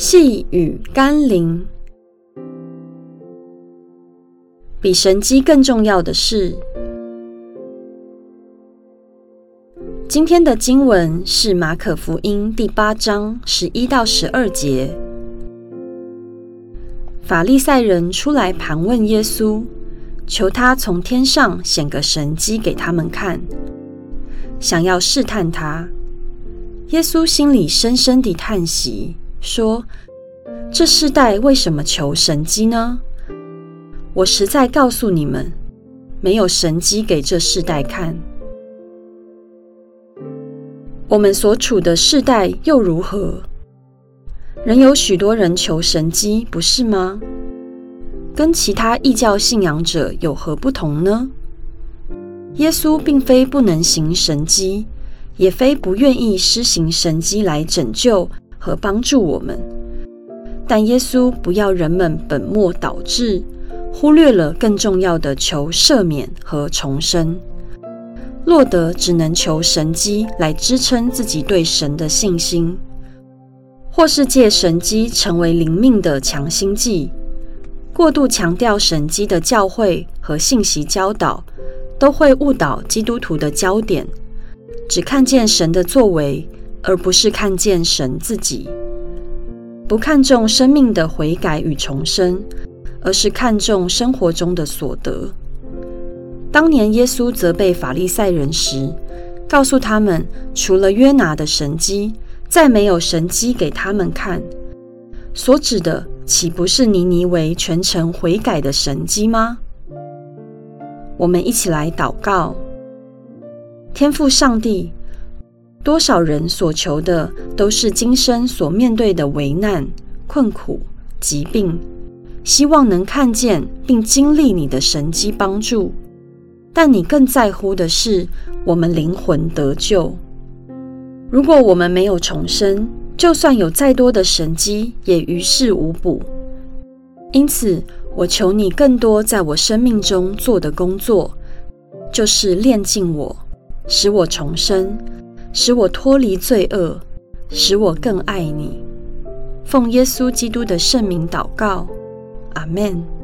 细雨甘霖，比神迹更重要的是，今天的经文是马可福音第八章十一到十二节。法利赛人出来盘问耶稣，求他从天上显个神迹给他们看，想要试探他。耶稣心里深深地叹息。说：“这世代为什么求神机呢？我实在告诉你们，没有神机给这世代看。我们所处的世代又如何？仍有许多人求神机，不是吗？跟其他异教信仰者有何不同呢？耶稣并非不能行神迹，也非不愿意施行神迹来拯救。”和帮助我们，但耶稣不要人们本末倒置，忽略了更重要的求赦免和重生。洛德只能求神迹来支撑自己对神的信心，或是借神迹成为灵命的强心剂。过度强调神迹的教诲和信息教导，都会误导基督徒的焦点，只看见神的作为。而不是看见神自己，不看重生命的悔改与重生，而是看重生活中的所得。当年耶稣责备法利赛人时，告诉他们，除了约拿的神迹，再没有神迹给他们看。所指的岂不是尼尼微全城悔改的神迹吗？我们一起来祷告，天父上帝。多少人所求的都是今生所面对的危难、困苦、疾病，希望能看见并经历你的神迹帮助。但你更在乎的是我们灵魂得救。如果我们没有重生，就算有再多的神迹，也于事无补。因此，我求你更多在我生命中做的工作，就是炼尽我，使我重生。使我脱离罪恶，使我更爱你。奉耶稣基督的圣名祷告，阿门。